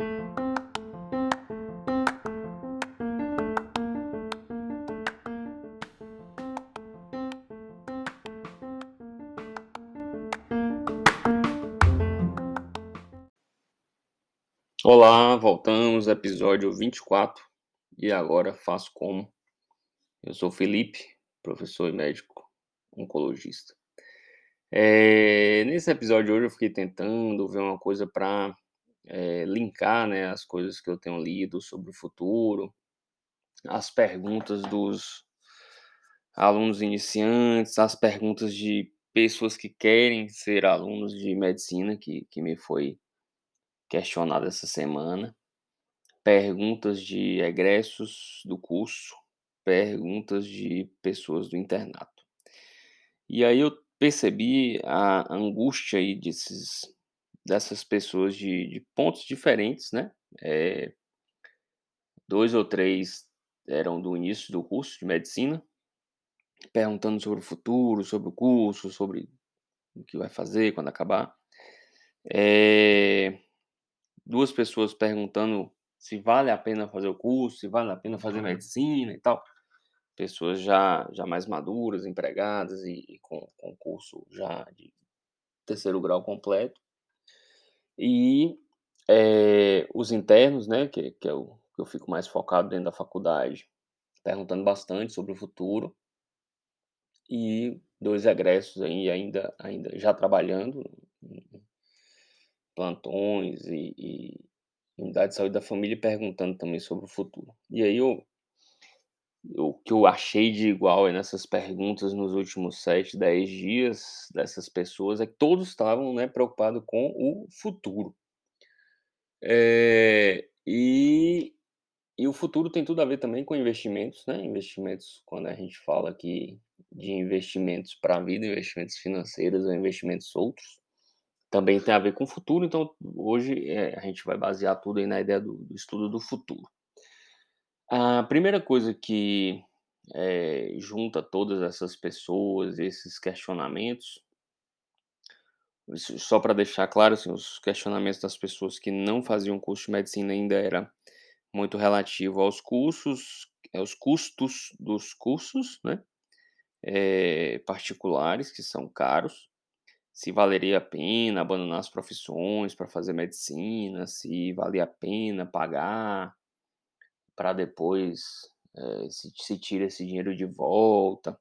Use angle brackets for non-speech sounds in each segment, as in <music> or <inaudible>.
Olá, voltamos, episódio 24, e agora faço como. Eu sou Felipe, professor e médico oncologista. É, nesse episódio hoje eu fiquei tentando ver uma coisa para é, linkar né, as coisas que eu tenho lido sobre o futuro, as perguntas dos alunos iniciantes, as perguntas de pessoas que querem ser alunos de medicina, que, que me foi questionado essa semana, perguntas de egressos do curso, perguntas de pessoas do internato. E aí eu percebi a angústia aí desses, dessas pessoas de, de pontos diferentes, né? É, dois ou três eram do início do curso de medicina, perguntando sobre o futuro, sobre o curso, sobre o que vai fazer quando acabar. É, duas pessoas perguntando se vale a pena fazer o curso, se vale a pena fazer medicina e tal. Pessoas já, já mais maduras, empregadas e, e com, com curso já de terceiro grau completo. E é, os internos, né, que, que, eu, que eu fico mais focado dentro da faculdade, perguntando bastante sobre o futuro. E dois egressos aí ainda, ainda já trabalhando plantões e, e unidade de saúde da família perguntando também sobre o futuro. E aí eu, o que eu achei de igual nessas perguntas nos últimos 7, 10 dias dessas pessoas é que todos estavam né, preocupados com o futuro. É, e, e o futuro tem tudo a ver também com investimentos, né? Investimentos, quando a gente fala aqui de investimentos para a vida, investimentos financeiros ou investimentos outros também tem a ver com o futuro, então hoje é, a gente vai basear tudo aí na ideia do, do, estudo do futuro. A primeira coisa que é, junta todas essas pessoas, esses questionamentos, só para deixar claro, assim, os questionamentos das pessoas que não faziam curso de medicina ainda era muito relativo aos cursos, aos custos dos cursos, né, é, particulares, que são caros, se valeria a pena abandonar as profissões para fazer medicina, se valia a pena pagar para depois é, se, se tira esse dinheiro de volta.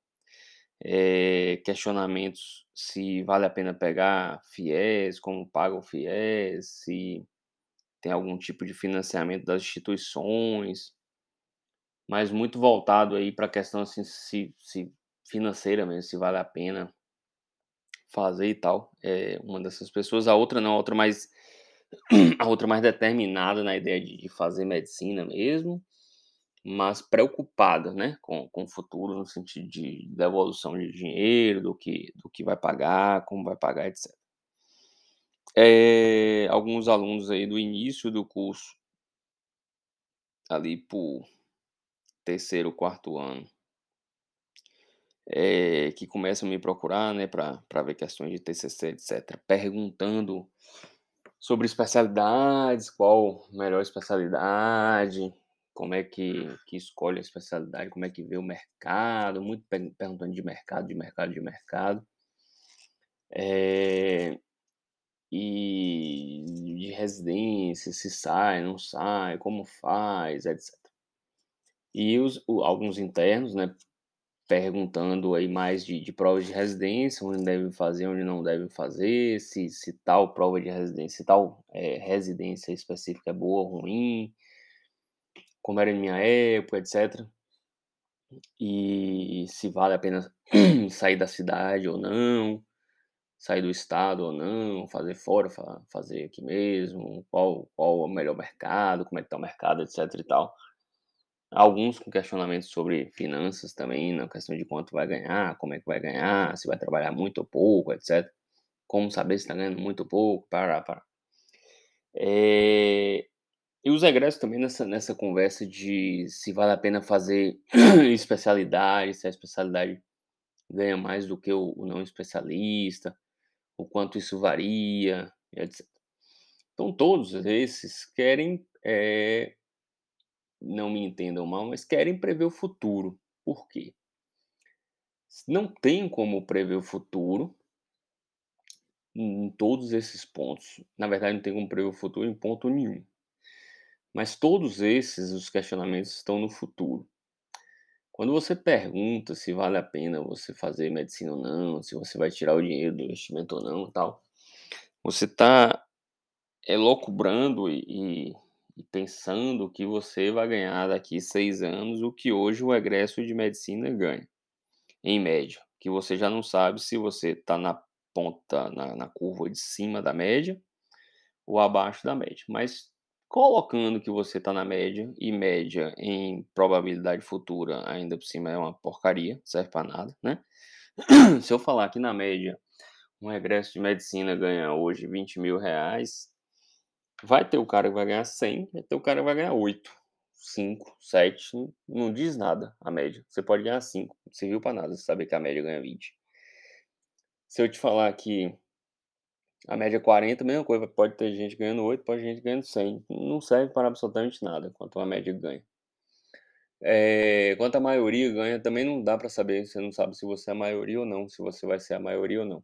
É, questionamentos se vale a pena pegar FIES, como paga o FIES, se tem algum tipo de financiamento das instituições, mas muito voltado aí para a questão assim, se, se financeira mesmo, se vale a pena fazer e tal. É uma dessas pessoas. A outra não, a outra mais a outra mais determinada na ideia de, fazer medicina mesmo, mas preocupada, né, com, com o futuro no sentido de devolução de dinheiro, do que do que vai pagar, como vai pagar, etc. É, alguns alunos aí do início do curso, ali por terceiro, quarto ano, é, que começam a me procurar, né, para ver questões de TCC, etc., perguntando sobre especialidades, qual melhor especialidade, como é que, que escolhe a especialidade, como é que vê o mercado, muito perguntando de mercado, de mercado, de mercado. É, e de residência, se sai, não sai, como faz, etc. E os, alguns internos, né, perguntando aí mais de, de provas de residência, onde devem fazer, onde não devem fazer, se, se tal prova de residência, se tal é, residência específica é boa ou ruim, como era em minha época, etc. E se vale a pena <clears throat> sair da cidade ou não, sair do estado ou não, fazer fora, fazer aqui mesmo, qual, qual é o melhor mercado, como é que tá o mercado, etc e tal. Alguns com questionamentos sobre finanças também, na questão de quanto vai ganhar, como é que vai ganhar, se vai trabalhar muito ou pouco, etc. Como saber se está ganhando muito ou pouco, para, para. É... E os egressos também nessa, nessa conversa de se vale a pena fazer <clears throat> especialidade, se a especialidade ganha mais do que o, o não especialista, o quanto isso varia, etc. Então todos esses querem, eh não me entendam mal, mas querem prever o futuro. Por quê? Não tem como prever o futuro em todos esses pontos. Na verdade, não tem como prever o futuro em ponto nenhum. Mas todos esses, os questionamentos estão no futuro. Quando você pergunta se vale a pena você fazer medicina ou não, se você vai tirar o dinheiro do investimento ou não, tal, você está elocubrando e, e, e pensando que você vai ganhar daqui seis anos o que hoje o egresso de medicina ganha, em média. Que você já não sabe se você está na ponta, na, na curva de cima da média ou abaixo da média. Mas colocando que você está na média, e média em probabilidade futura ainda por cima é uma porcaria, serve para nada, né? <clears throat> Se eu falar que na média um regresso de medicina ganha hoje 20 mil reais, vai ter o cara que vai ganhar 100, vai ter o cara que vai ganhar 8, 5, 7, não diz nada a média. Você pode ganhar 5, não serviu para nada saber que a média ganha 20. Se eu te falar que a média é 40, mesma coisa, pode ter gente ganhando 8, pode ter gente ganhando 100. Não serve para absolutamente nada quanto a média ganha. É, quanto a maioria ganha, também não dá para saber, você não sabe se você é a maioria ou não, se você vai ser a maioria ou não.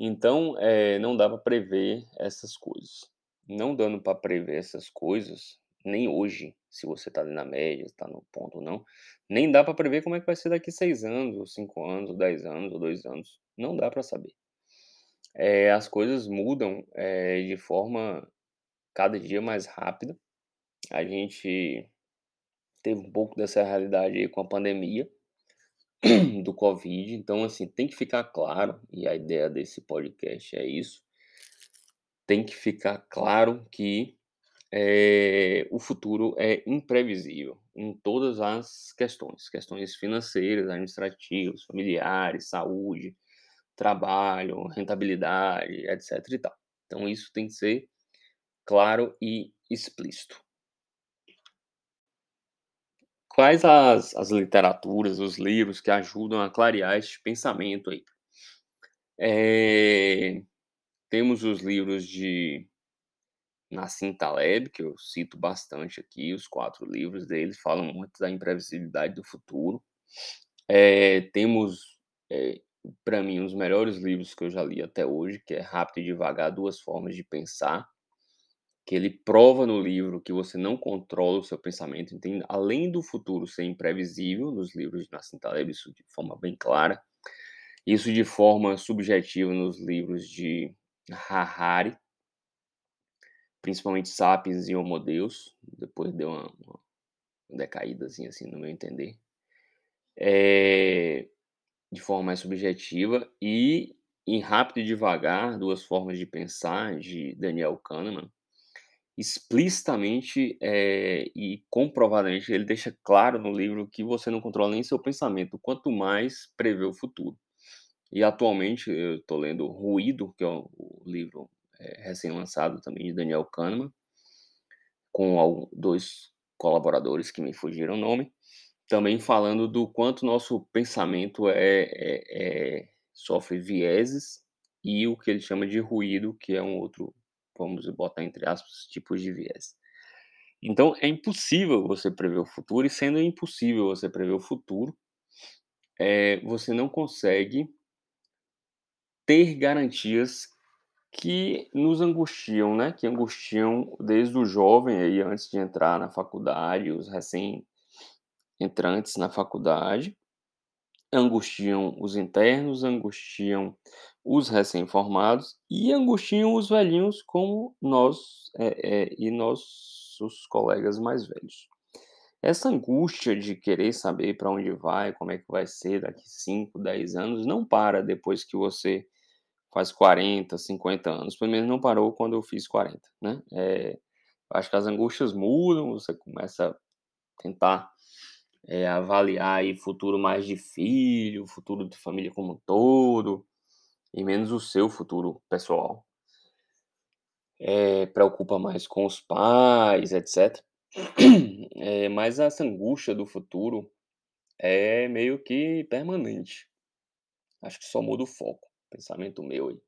Então, é, não dá para prever essas coisas. Não dando para prever essas coisas, nem hoje, se você está ali na média, está no ponto ou não, nem dá para prever como é que vai ser daqui seis anos, ou cinco anos, ou dez anos, ou dois anos. Não dá para saber. É, as coisas mudam é, de forma cada dia mais rápida. A gente teve um pouco dessa realidade aí com a pandemia <clears throat> do Covid, então assim, tem que ficar claro, e a ideia desse podcast é isso, tem que ficar claro que é, o futuro é imprevisível em todas as questões, questões financeiras, administrativas, familiares, saúde, trabalho, rentabilidade, etc e tal. Então isso tem que ser claro e explícito. Quais as, as literaturas, os livros que ajudam a clarear este pensamento aí? É, temos os livros de Nassim Taleb, que eu cito bastante aqui, os quatro livros dele falam muito da imprevisibilidade do futuro. É, temos, é, para mim, um os melhores livros que eu já li até hoje, que é Rápido e Devagar, Duas Formas de Pensar, que ele prova no livro que você não controla o seu pensamento, entende? além do futuro ser imprevisível, nos livros de Nassim Taleb, isso de forma bem clara, isso de forma subjetiva nos livros de Harari, principalmente Sapiens e Homo Deus, depois deu uma, uma decaída assim, no meu entender, é, de forma mais subjetiva, e em Rápido e Devagar, Duas Formas de Pensar, de Daniel Kahneman, explicitamente é, e comprovadamente, ele deixa claro no livro que você não controla nem seu pensamento, quanto mais prevê o futuro. E atualmente eu estou lendo Ruído, que é o, o livro é, recém-lançado também de Daniel Kahneman, com dois colaboradores que me fugiram o nome, também falando do quanto nosso pensamento é, é, é, sofre vieses e o que ele chama de ruído, que é um outro, vamos botar entre aspas, tipos de viés. Então é impossível você prever o futuro, e sendo impossível você prever o futuro, é, você não consegue ter garantias que nos angustiam, né? Que angustiam desde o jovem aí antes de entrar na faculdade, os recém entrantes na faculdade, angustiam os internos, angustiam os recém-formados e angustiam os velhinhos como nós é, é, e nossos colegas mais velhos. Essa angústia de querer saber para onde vai, como é que vai ser daqui 5, 10 anos, não para depois que você faz 40, 50 anos. Pelo menos não parou quando eu fiz 40, né? É, acho que as angústias mudam, você começa a tentar é, avaliar o futuro mais de filho, futuro de família como um todo, e menos o seu futuro pessoal. É, preocupa mais com os pais, etc. <clears throat> É, mas essa angústia do futuro é meio que permanente. Acho que só muda o foco pensamento meu aí.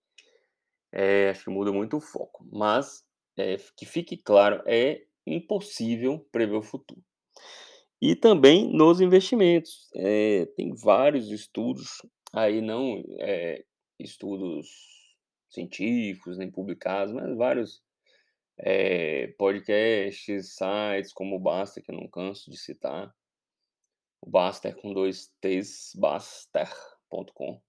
É, acho que muda muito o foco, mas, eh, que fique claro, é impossível prever o futuro. E também nos investimentos, eh, tem vários estudos, aí não, eh, estudos científicos, nem publicados, mas vários, eh, podcasts, sites como o Baster, que eu não canso de citar. O Baster com 2 T's, baster.com.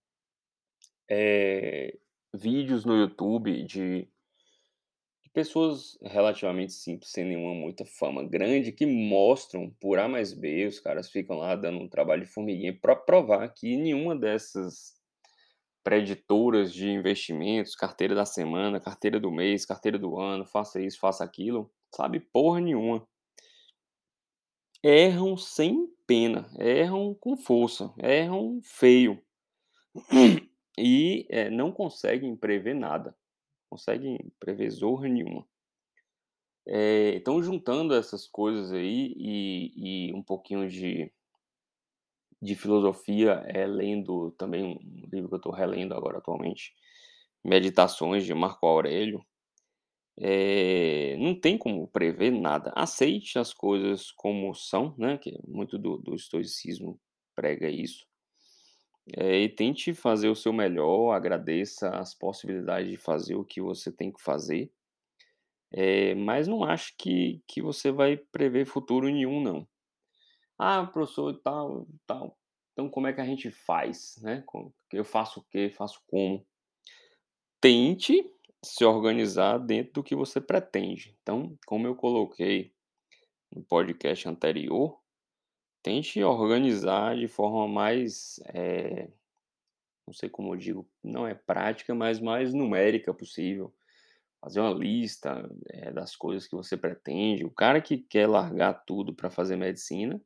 Eh, vídeos no YouTube de de pessoas relativamente simples, sem nenhuma muita fama grande, que mostram por A mais B, os caras ficam lá dando um trabalho de formiguinha pra provar que nenhuma dessas preditoras de investimentos, carteira da semana, carteira do mês, carteira do ano, faça isso, faça aquilo, sabe porra nenhuma. Erram sem pena, erram com força, erram feio. E, eh, não conseguem prever nada, conseguem prever zorra nenhuma. Eh, então juntando essas coisas aí e e um pouquinho de de filosofia, eh, lendo também um livro que eu tô relendo agora atualmente, Meditações de Marco Aurélio, eh, não tem como prever nada. Aceite as coisas como são, né, que muito do do estoicismo prega isso. Eh, e tente fazer o seu melhor, agradeça as possibilidades de fazer o que você tem que fazer. Eh, mas não ache que que você vai prever futuro nenhum não. "Ah, professor tal, tal, então como é que a gente faz, né, eu faço o quê, faço como?" Tente se organizar dentro do que você pretende. Então, como eu coloquei no podcast anterior, tente organizar de forma mais, eh, não sei como eu digo, não é prática, mas mais numérica possível. Fazer uma lista, eh, das coisas que você pretende. O cara que quer largar tudo pra fazer medicina,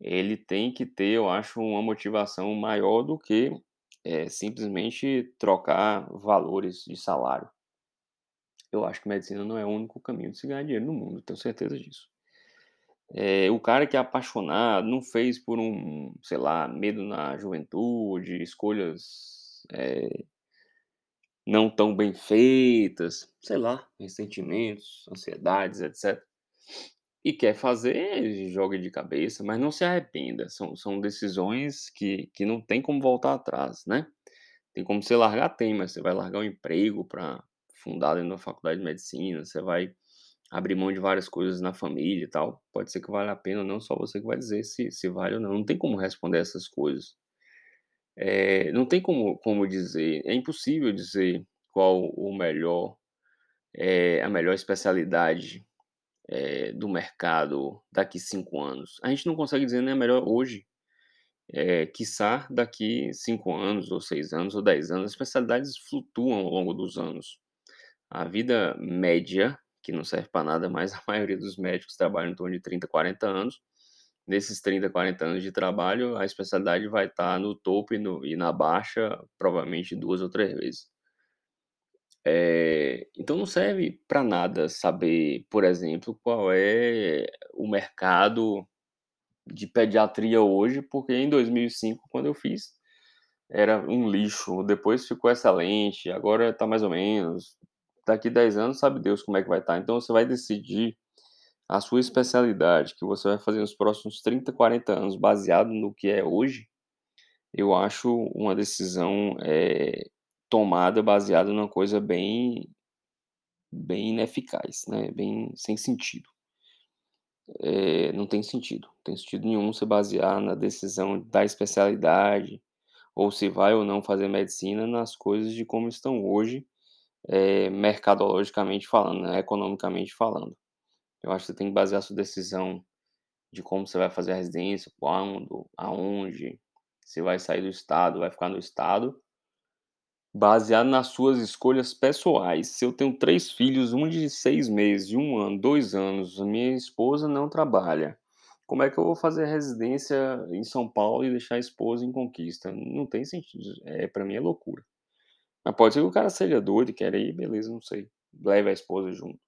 ele tem que ter, eu acho, uma motivação maior do que, eh, simplesmente trocar valores de salário. Eu acho que medicina não é o único caminho de se ganhar dinheiro no mundo, tenho certeza disso. Eh, o cara que é apaixonado, não fez por um, sei lá, medo na juventude, escolhas, eh não tão bem feitas, sei lá, ressentimentos, ansiedades, etcétera. E quer fazer, jogue de cabeça, mas não se arrependa, são são decisões que que não tem como voltar atrás, né. Tem como você largar? Tem, mas você vai largar o emprego pra fundar dentro da faculdade de medicina, você vai abrir mão de várias coisas na família e tal. Pode ser que valha a pena não, só você que vai dizer se se vale ou não, não tem como responder essas coisas. Eh, não tem como como dizer, é impossível dizer qual o melhor, eh, a melhor especialidade, eh, do mercado daqui 5 anos. A gente não consegue dizer nem a melhor hoje, eh, quiçá daqui 5 anos ou 6 anos ou 10 anos, as especialidades flutuam ao longo dos anos. A vida média, que não serve pra nada, mas a <laughs> maioria dos médicos trabalham em torno de 30, 40 anos. Nesses 30, 40 anos de trabalho, a especialidade vai estar no topo e no e na baixa, provavelmente 2 ou 3 vezes. Eh, então não serve pra nada saber, por exemplo, qual é o mercado de pediatria hoje, porque em 2005, quando eu fiz, era um lixo, depois ficou excelente, agora tá mais ou menos. Daqui 10 anos sabe Deus como é que vai estar. Então você vai decidir a sua especialidade, que você vai fazer nos próximos 30, 40 anos, baseado no que é hoje, eu acho uma decisão, eh, tomada baseada numa coisa bem bem ineficaz, né, bem sem sentido. Eh, não tem sentido, não tem sentido nenhum você basear na decisão da especialidade, ou se vai ou não fazer medicina nas coisas de como estão hoje, eh, mercadologicamente falando, né, economicamente falando. Eu acho que você tem que basear a sua decisão de como você vai fazer a residência, quando, aonde, se vai sair do estado, vai ficar no estado baseado nas suas escolhas pessoais. Se eu tenho 3 filhos, 1 de 6 meses, de 1 ano, 2 anos, minha esposa não trabalha, como é que eu vou fazer residência em São Paulo e deixar a esposa em Conquista? Não tem sentido, eh, pra mim é loucura. Mas pode ser que o cara seja doido queira ir, beleza, não sei, leve a esposa junto.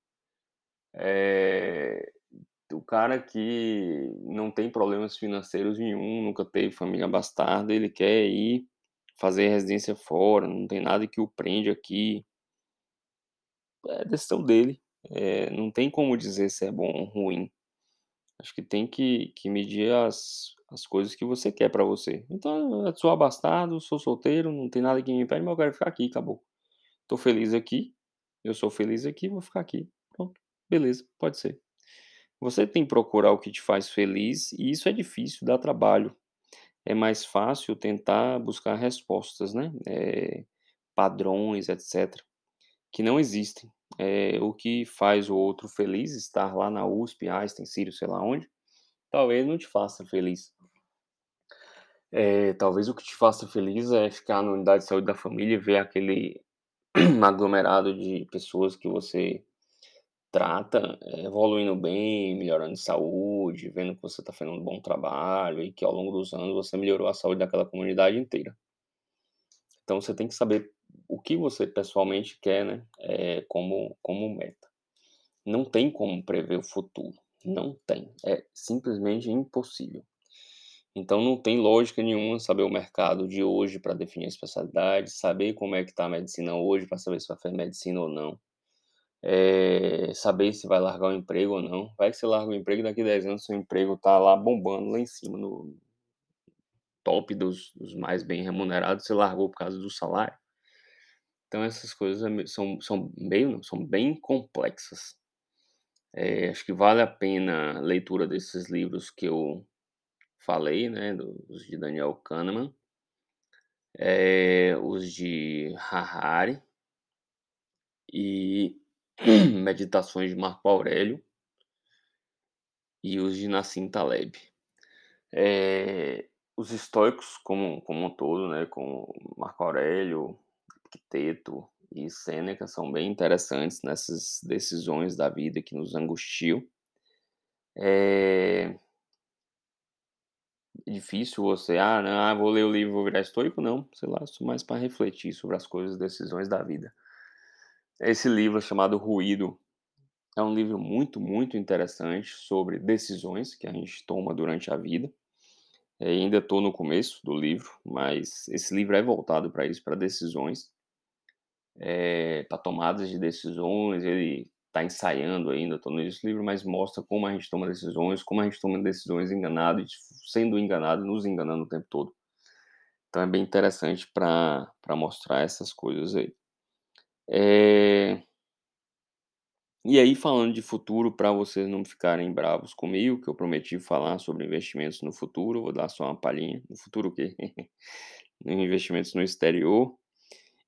Eh, o cara que não tem problemas financeiros nenhum, nunca teve família abastarda, ele quer ir fazer residência fora, não tem nada que o prende aqui. é decisão dele, eh, não tem como dizer se é bom ou ruim. Acho que tem que que medir as as coisas que você quer pra você. Então, eu sou abastado, sou solteiro, não tem nada que me impede, mas eu quero ficar aqui, acabou. Tô feliz aqui, eu sou feliz aqui, vou ficar aqui. Pronto, beleza, pode ser. Você tem que procurar o que te faz feliz, e isso é difícil, dá trabalho. É mais fácil tentar buscar respostas, né, eh, padrões, etcétera, que não existem. Eh, o que faz o outro feliz, estar lá na USP, Einstein, Sírios, sei lá onde, talvez não te faça feliz. Eh, talvez o que te faça feliz é ficar na unidade de saúde da família e ver aquele <clears throat> aglomerado de pessoas que você trata, eh, evoluindo bem, melhorando de saúde, vendo que você tá fazendo um bom trabalho e que ao longo dos anos você melhorou a saúde daquela comunidade inteira. Então você tem que saber o que você pessoalmente quer, né, eh, como como meta. Não tem como prever o futuro, não tem, é simplesmente impossível. Então não tem lógica nenhuma saber o mercado de hoje pra definir a especialidade, saber como é que tá a medicina hoje pra saber se vai fazer medicina ou não. Eh, saber se vai largar o emprego ou não. Vai que você larga o emprego daqui 10 anos seu emprego tá lá bombando lá em cima no top dos dos mais bem remunerados, você largou por causa do salário. Então essas coisas é são são bem são bem complexas. Eh, acho que vale a pena a leitura desses livros que eu falei, né, dos de Daniel Kahneman. Eh, os de Harari. E <clears throat> Meditações de Marco Aurélio. E os de Nassim Taleb. Eh, os estoicos como como um todo, né, como Marco Aurélio, Epicteto e Sêneca são bem interessantes nessas decisões da vida que nos angustiam. Eh Difícil você: "Ah, não, ah, vou ler o livro vou virar estoico", não, sei lá, sou mais pra refletir sobre as coisas, decisões da vida. Esse livro chamado Ruído, é um livro muito, muito interessante sobre decisões que a gente toma durante a vida. Eh, ainda tô no começo do livro, mas esse livro é voltado pra isso, pra decisões. Eh, pra tomadas de decisões, ele tá ensaiando ainda, início do livro, mas mostra como a gente toma decisões, como a gente toma decisões enganado e sendo enganado, nos enganando o tempo todo. Então é bem interessante pra mostrar essas coisas aí. Eh E aí falando de futuro, pra vocês não ficarem bravos comigo, que eu prometi falar sobre investimentos no futuro, vou dar só uma palhinha. No futuro o quê? <laughs> Investimentos no exterior.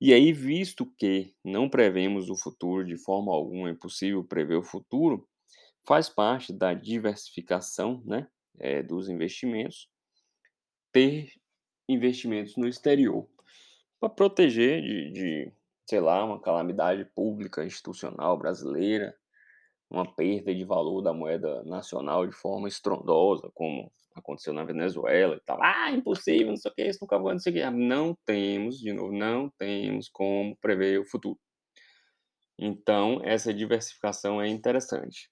E aí, visto que não prevemos o futuro de forma alguma, é impossível prever o futuro, faz parte da diversificação, né, eh, dos investimentos ter investimentos no exterior, pra proteger de de, sei lá, uma calamidade pública institucional brasileira, uma perda de valor da moeda nacional de forma estrondosa, como aconteceu na Venezuela e tal. "Ah, impossível, não sei o quê, isso nunca vai, não sei o quê", não temos, de novo, não temos como prever o futuro. Então essa diversificação é interessante.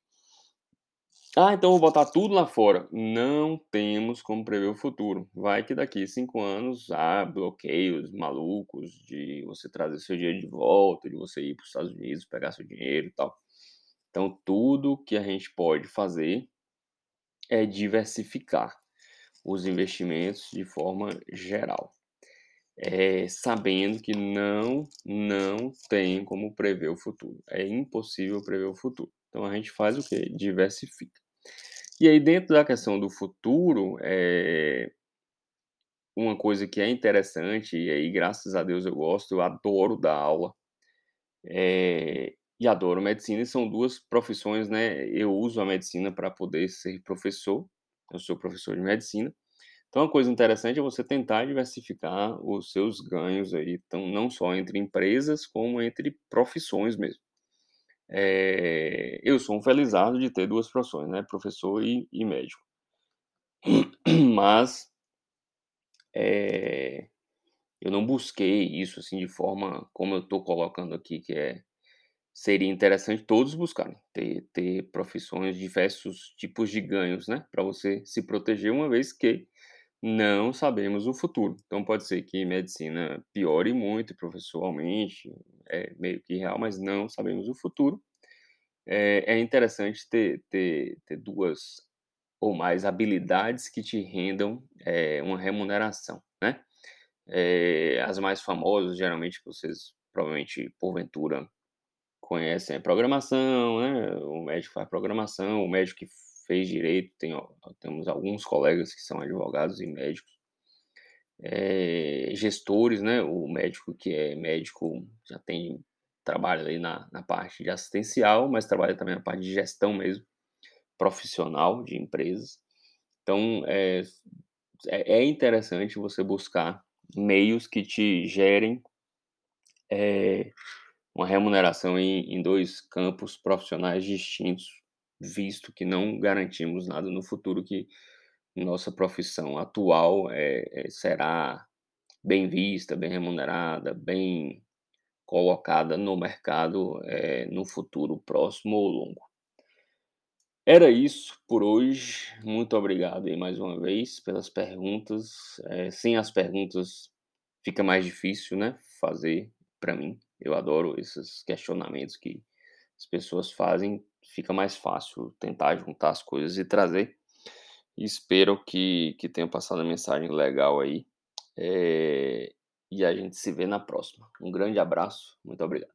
"Ah, então vou botar tudo lá fora", não temos como prever o futuro. Vai que daqui 5 anos há bloqueios malucos de você trazer seu dinheiro de volta, de você ir para os Estados Unidos pegar seu dinheiro e tal. Então tudo que a gente pode fazer é diversificar os investimentos de forma geral. Eh, sabendo que não, não tem como prever o futuro, é impossível prever o futuro. Então a gente faz o quê? Diversifica. E aí dentro da questão do futuro, eh uma coisa que é interessante, e aí graças a Deus eu gosto, eu adoro dar aula, eh, e adoro medicina e são 2 profissões, né, eu uso a medicina pra poder ser professor, eu sou professor de medicina. Então uma coisa interessante é você tentar diversificar os seus ganhos aí, então não só entre empresas, como entre profissões mesmo. Eh, eu sou um felizardo de ter 2 profissões, né, professor e e médico. <clears throat> Mas eh, eu não busquei isso, assim, de forma como eu tô colocando aqui que é seria interessante todos buscarem, ter ter profissões, diversos tipos de ganhos, né, pra você se proteger, uma vez que não sabemos o futuro. Então pode ser que medicina piore muito, professor aumente, é meio que real, mas não sabemos o futuro. É, é interessante ter, ter, ter duas ou mais habilidades que te rendam é, uma remuneração, né? É, as mais famosas, geralmente, que vocês provavelmente, porventura, conhecem a programação, né? O médico faz programação, o médico que fez direito, tem, temos alguns colegas que são advogados e médicos, é, gestores, né? O médico que é médico já tem trabalha ali na, na parte de assistencial, mas trabalha também na parte de gestão mesmo, profissional de empresas. Então, é, é, é interessante você buscar meios que te gerem é, uma remuneração em, em dois campos profissionais distintos, visto que não garantimos nada no futuro que nossa profissão atual é, será bem vista, bem remunerada, bem colocada no mercado é, no futuro próximo ou longo. Era isso por hoje. Muito obrigado aí mais uma vez pelas perguntas. É, sem as perguntas fica mais difícil, né? Fazer para mim. Eu adoro esses questionamentos que as pessoas fazem. Fica mais fácil tentar juntar as coisas e trazer. Espero que, que tenha passado a mensagem legal aí. É, e a gente se vê na próxima. Um grande abraço. Muito obrigado.